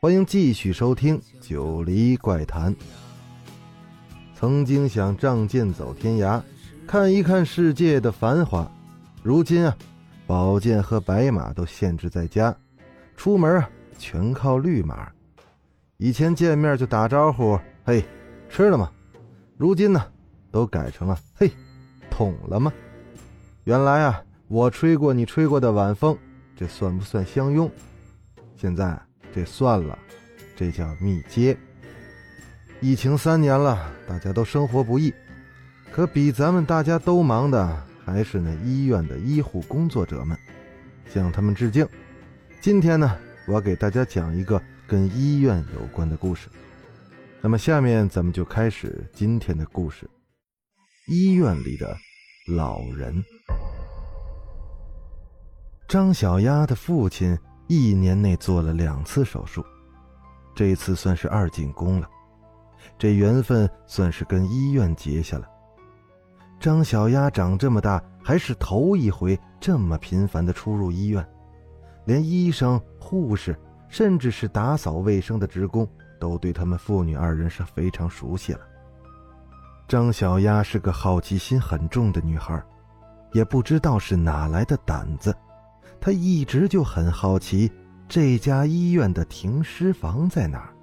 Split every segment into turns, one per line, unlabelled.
欢迎继续收听《九黎怪谈》。曾经想仗剑走天涯，看一看世界的繁华，如今啊，宝剑和白马都限制在家，出门啊全靠绿马。以前见面就打招呼，嘿，吃了吗？如今呢，都改成了嘿，捅了吗？原来啊。我吹过你吹过的晚风，这算不算相拥？现在这算了，这叫密接。疫情三年了，大家都生活不易，可比咱们大家都忙的还是那医院的医护工作者们，向他们致敬。今天呢，我给大家讲一个跟医院有关的故事。那么下面咱们就开始今天的故事：医院里的老人。张小丫的父亲一年内做了两次手术，这次算是二进宫了，这缘分算是跟医院结下了。张小丫长这么大还是头一回这么频繁的出入医院，连医生、护士，甚至是打扫卫生的职工，都对他们父女二人是非常熟悉了。张小丫是个好奇心很重的女孩，也不知道是哪来的胆子。他一直就很好奇这家医院的停尸房在哪儿。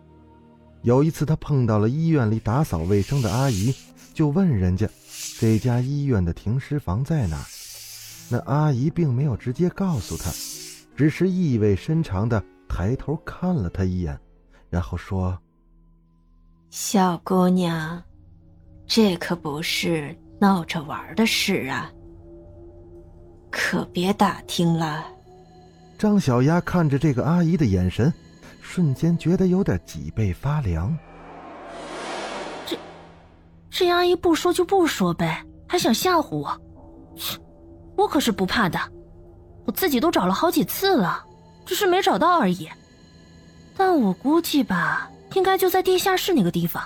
有一次，他碰到了医院里打扫卫生的阿姨，就问人家这家医院的停尸房在哪儿。那阿姨并没有直接告诉他，只是意味深长的抬头看了他一眼，然后说：“
小姑娘，这可不是闹着玩的事啊。”可别打听了。
张小丫看着这个阿姨的眼神，瞬间觉得有点脊背发凉。
这，这阿姨不说就不说呗，还想吓唬我？切，我可是不怕的，我自己都找了好几次了，只是没找到而已。但我估计吧，应该就在地下室那个地方。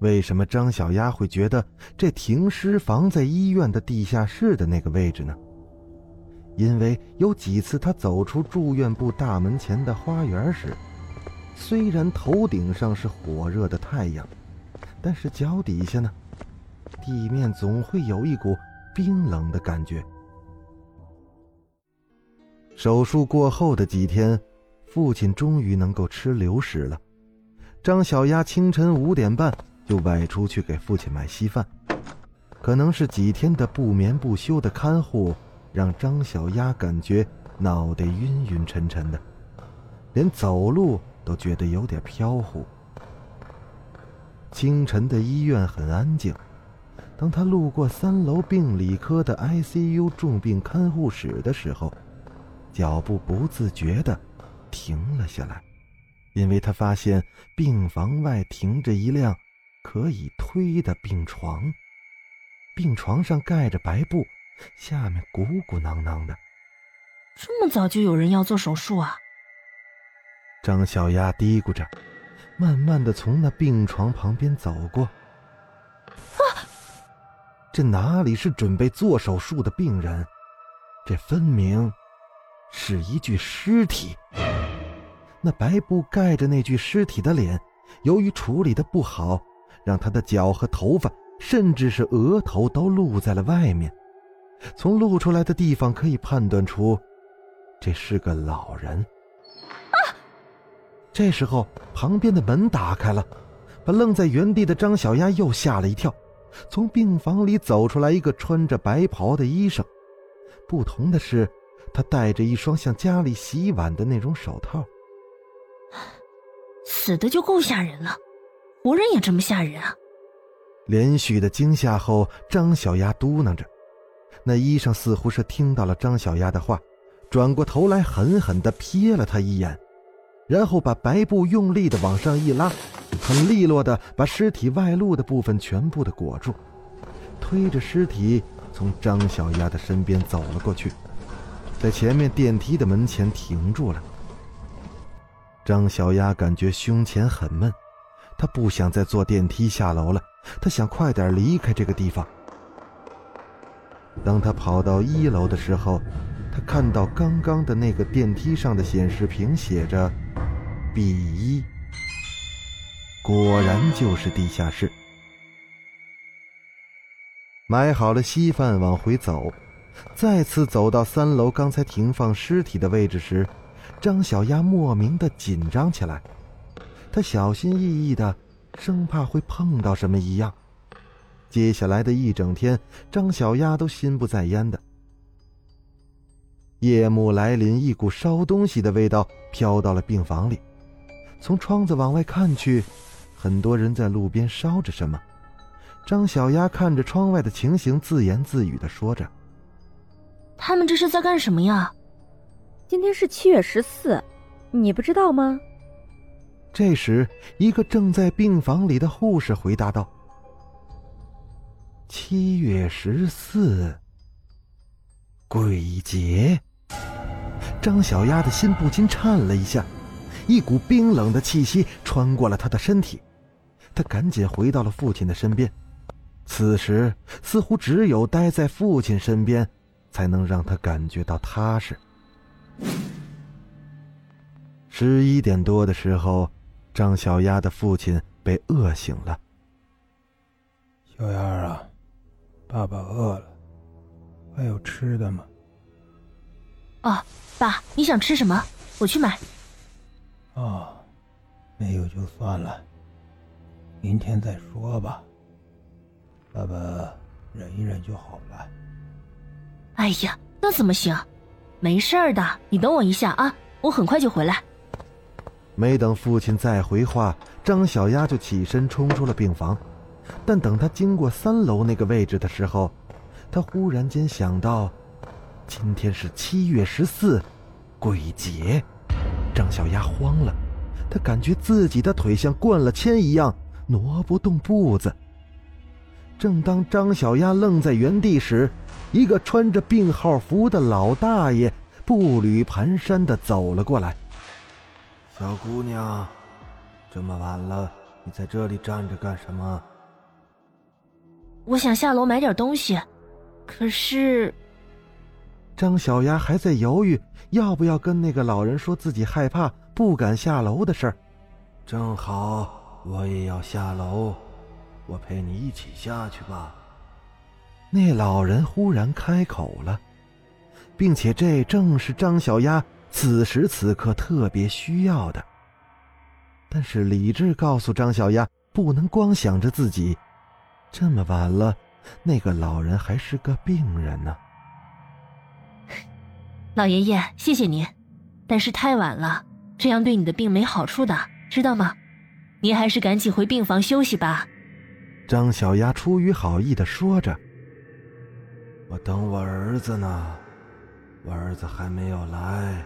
为什么张小丫会觉得这停尸房在医院的地下室的那个位置呢？因为有几次，他走出住院部大门前的花园时，虽然头顶上是火热的太阳，但是脚底下呢，地面总会有一股冰冷的感觉。手术过后的几天，父亲终于能够吃流食了。张小丫清晨五点半就外出去给父亲买稀饭，可能是几天的不眠不休的看护。让张小丫感觉脑袋晕晕沉沉的，连走路都觉得有点飘忽。清晨的医院很安静，当他路过三楼病理科的 ICU 重病看护室的时候，脚步不自觉的停了下来，因为他发现病房外停着一辆可以推的病床，病床上盖着白布。下面鼓鼓囊囊的，
这么早就有人要做手术啊？
张小丫嘀咕着，慢慢的从那病床旁边走过。
啊！
这哪里是准备做手术的病人？这分明是一具尸体。那白布盖着那具尸体的脸，由于处理的不好，让他的脚和头发，甚至是额头都露在了外面。从露出来的地方可以判断出，这是个老人。
啊！
这时候旁边的门打开了，把愣在原地的张小丫又吓了一跳。从病房里走出来一个穿着白袍的医生，不同的是，他戴着一双像家里洗碗的那种手套。
死的就够吓人了，活人也这么吓人啊！
连续的惊吓后，张小丫嘟囔着。那医生似乎是听到了张小丫的话，转过头来狠狠地瞥了他一眼，然后把白布用力的往上一拉，很利落的把尸体外露的部分全部的裹住，推着尸体从张小丫的身边走了过去，在前面电梯的门前停住了。张小丫感觉胸前很闷，她不想再坐电梯下楼了，她想快点离开这个地方。当他跑到一楼的时候，他看到刚刚的那个电梯上的显示屏写着 “B 一”，果然就是地下室。买好了稀饭往回走，再次走到三楼刚才停放尸体的位置时，张小丫莫名的紧张起来，她小心翼翼的，生怕会碰到什么一样。接下来的一整天，张小丫都心不在焉的。夜幕来临，一股烧东西的味道飘到了病房里。从窗子往外看去，很多人在路边烧着什么。张小丫看着窗外的情形，自言自语的说着：“
他们这是在干什么呀？”
今天是七月十四，你不知道吗？
这时，一个正在病房里的护士回答道。七月十四，鬼节。张小丫的心不禁颤了一下，一股冰冷的气息穿过了她的身体。她赶紧回到了父亲的身边。此时，似乎只有待在父亲身边，才能让她感觉到踏实。十一点多的时候，张小丫的父亲被饿醒了。
小丫啊。爸爸饿了，还有吃的吗？
哦，爸，你想吃什么？我去买。
哦，没有就算了，明天再说吧。爸爸忍一忍就好了。
哎呀，那怎么行？没事的，你等我一下啊，我很快就回来。
没等父亲再回话，张小丫就起身冲出了病房。但等他经过三楼那个位置的时候，他忽然间想到，今天是七月十四，鬼节。张小丫慌了，他感觉自己的腿像灌了铅一样，挪不动步子。正当张小丫愣在原地时，一个穿着病号服的老大爷步履蹒跚的走了过来。
小姑娘，这么晚了，你在这里站着干什么？
我想下楼买点东西，可是，
张小丫还在犹豫要不要跟那个老人说自己害怕不敢下楼的事儿。
正好我也要下楼，我陪你一起下去吧。
那老人忽然开口了，并且这正是张小丫此时此刻特别需要的。但是理智告诉张小丫，不能光想着自己。这么晚了，那个老人还是个病人呢。
老爷爷，谢谢您，但是太晚了，这样对你的病没好处的，知道吗？您还是赶紧回病房休息吧。
张小丫出于好意的说着：“
我等我儿子呢，我儿子还没有来，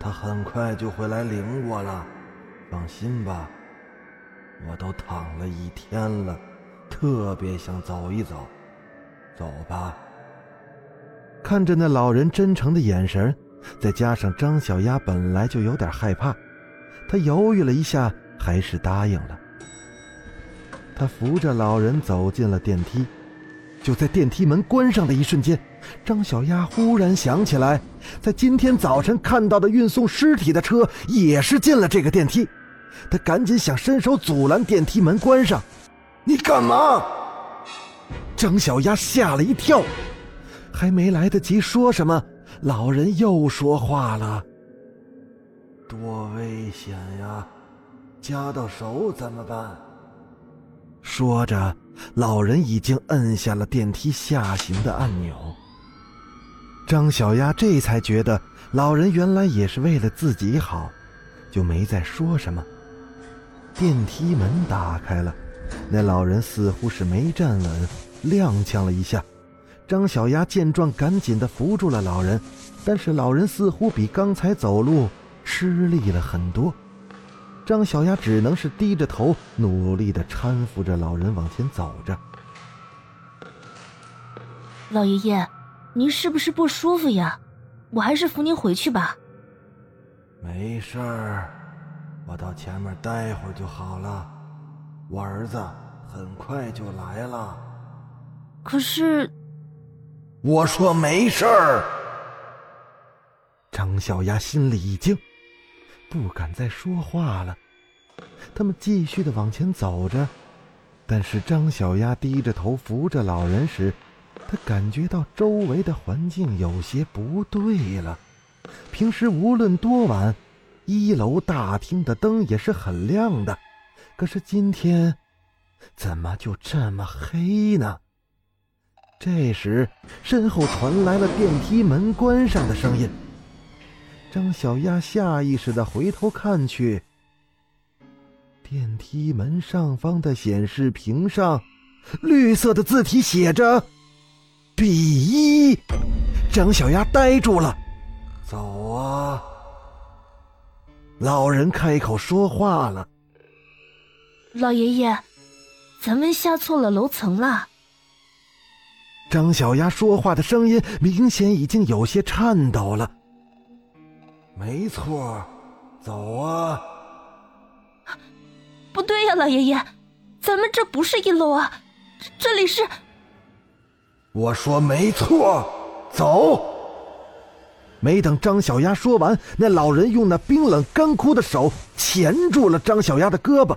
他很快就会来领我了，放心吧。我都躺了一天了。”特别想走一走，走吧。
看着那老人真诚的眼神，再加上张小丫本来就有点害怕，她犹豫了一下，还是答应了。他扶着老人走进了电梯，就在电梯门关上的一瞬间，张小丫忽然想起来，在今天早晨看到的运送尸体的车也是进了这个电梯，他赶紧想伸手阻拦电梯门关上。
你干嘛？
张小丫吓了一跳，还没来得及说什么，老人又说话了：“
多危险呀，夹到手怎么办？”
说着，老人已经摁下了电梯下行的按钮。张小丫这才觉得，老人原来也是为了自己好，就没再说什么。电梯门打开了。那老人似乎是没站稳，踉跄了一下。张小丫见状，赶紧的扶住了老人，但是老人似乎比刚才走路吃力了很多。张小丫只能是低着头，努力的搀扶着老人往前走着。
老爷爷，您是不是不舒服呀？我还是扶您回去吧。
没事儿，我到前面待会儿就好了。我儿子很快就来了。
可是，
我说没事儿。
张小丫心里一惊。不敢再说话了，他们继续的往前走着，但是张小丫低着头扶着老人时，他感觉到周围的环境有些不对了。平时无论多晚，一楼大厅的灯也是很亮的，可是今天，怎么就这么黑呢？这时，身后传来了电梯门关上的声音。张小丫下意识的回头看去，电梯门上方的显示屏上，绿色的字体写着“比一”。张小丫呆住了。
走啊！
老人开口说话了：“
老爷爷，咱们下错了楼层了。”
张小丫说话的声音明显已经有些颤抖了。
没错，走啊！
不对呀，老爷爷，咱们这不是一楼啊，这里是……
我说没错，走！
没等张小丫说完，那老人用那冰冷干枯的手钳住了张小丫的胳膊。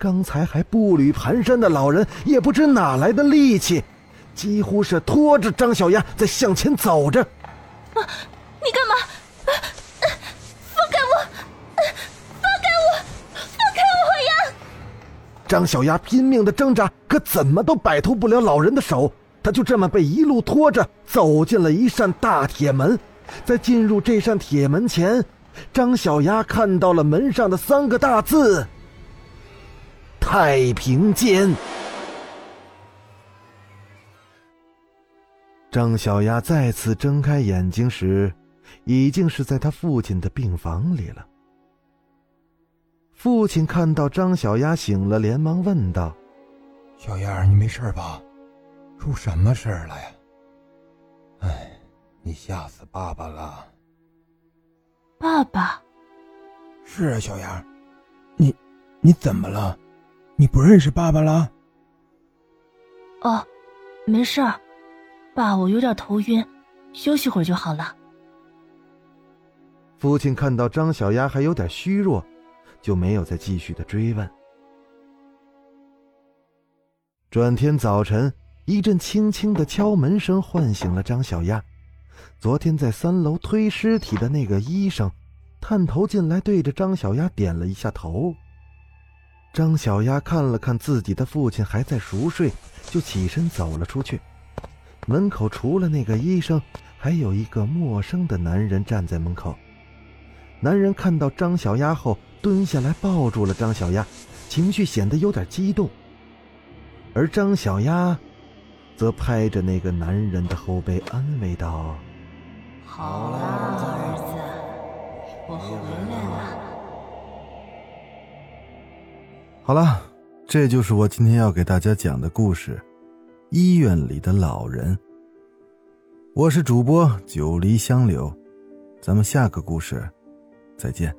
刚才还步履蹒跚的老人也不知哪来的力气，几乎是拖着张小丫在向前走着。
啊，你干嘛？放开我！放开我！
放开我呀张小丫拼命的挣扎，可怎么都摆脱不了老人的手。她就这么被一路拖着走进了一扇大铁门。在进入这扇铁门前，张小丫看到了门上的三个大字：“太平间。”张小丫再次睁开眼睛时，已经是在他父亲的病房里了。父亲看到张小丫醒了，连忙问道：“
小丫，你没事吧？出什么事儿了呀？哎，你吓死爸爸了。”
爸爸，
是啊，小丫，你你怎么了？你不认识爸爸了？
哦，没事儿，爸，我有点头晕，休息会儿就好了。
父亲看到张小丫还有点虚弱。就没有再继续的追问。转天早晨，一阵轻轻的敲门声唤醒了张小丫。昨天在三楼推尸体的那个医生，探头进来，对着张小丫点了一下头。张小丫看了看自己的父亲还在熟睡，就起身走了出去。门口除了那个医生，还有一个陌生的男人站在门口。男人看到张小丫后。蹲下来抱住了张小丫，情绪显得有点激动。而张小丫，则拍着那个男人的后背安慰道：“
好了，儿子，我回来了。”
好了，这就是我今天要给大家讲的故事，《医院里的老人》。我是主播九黎香柳，咱们下个故事再见。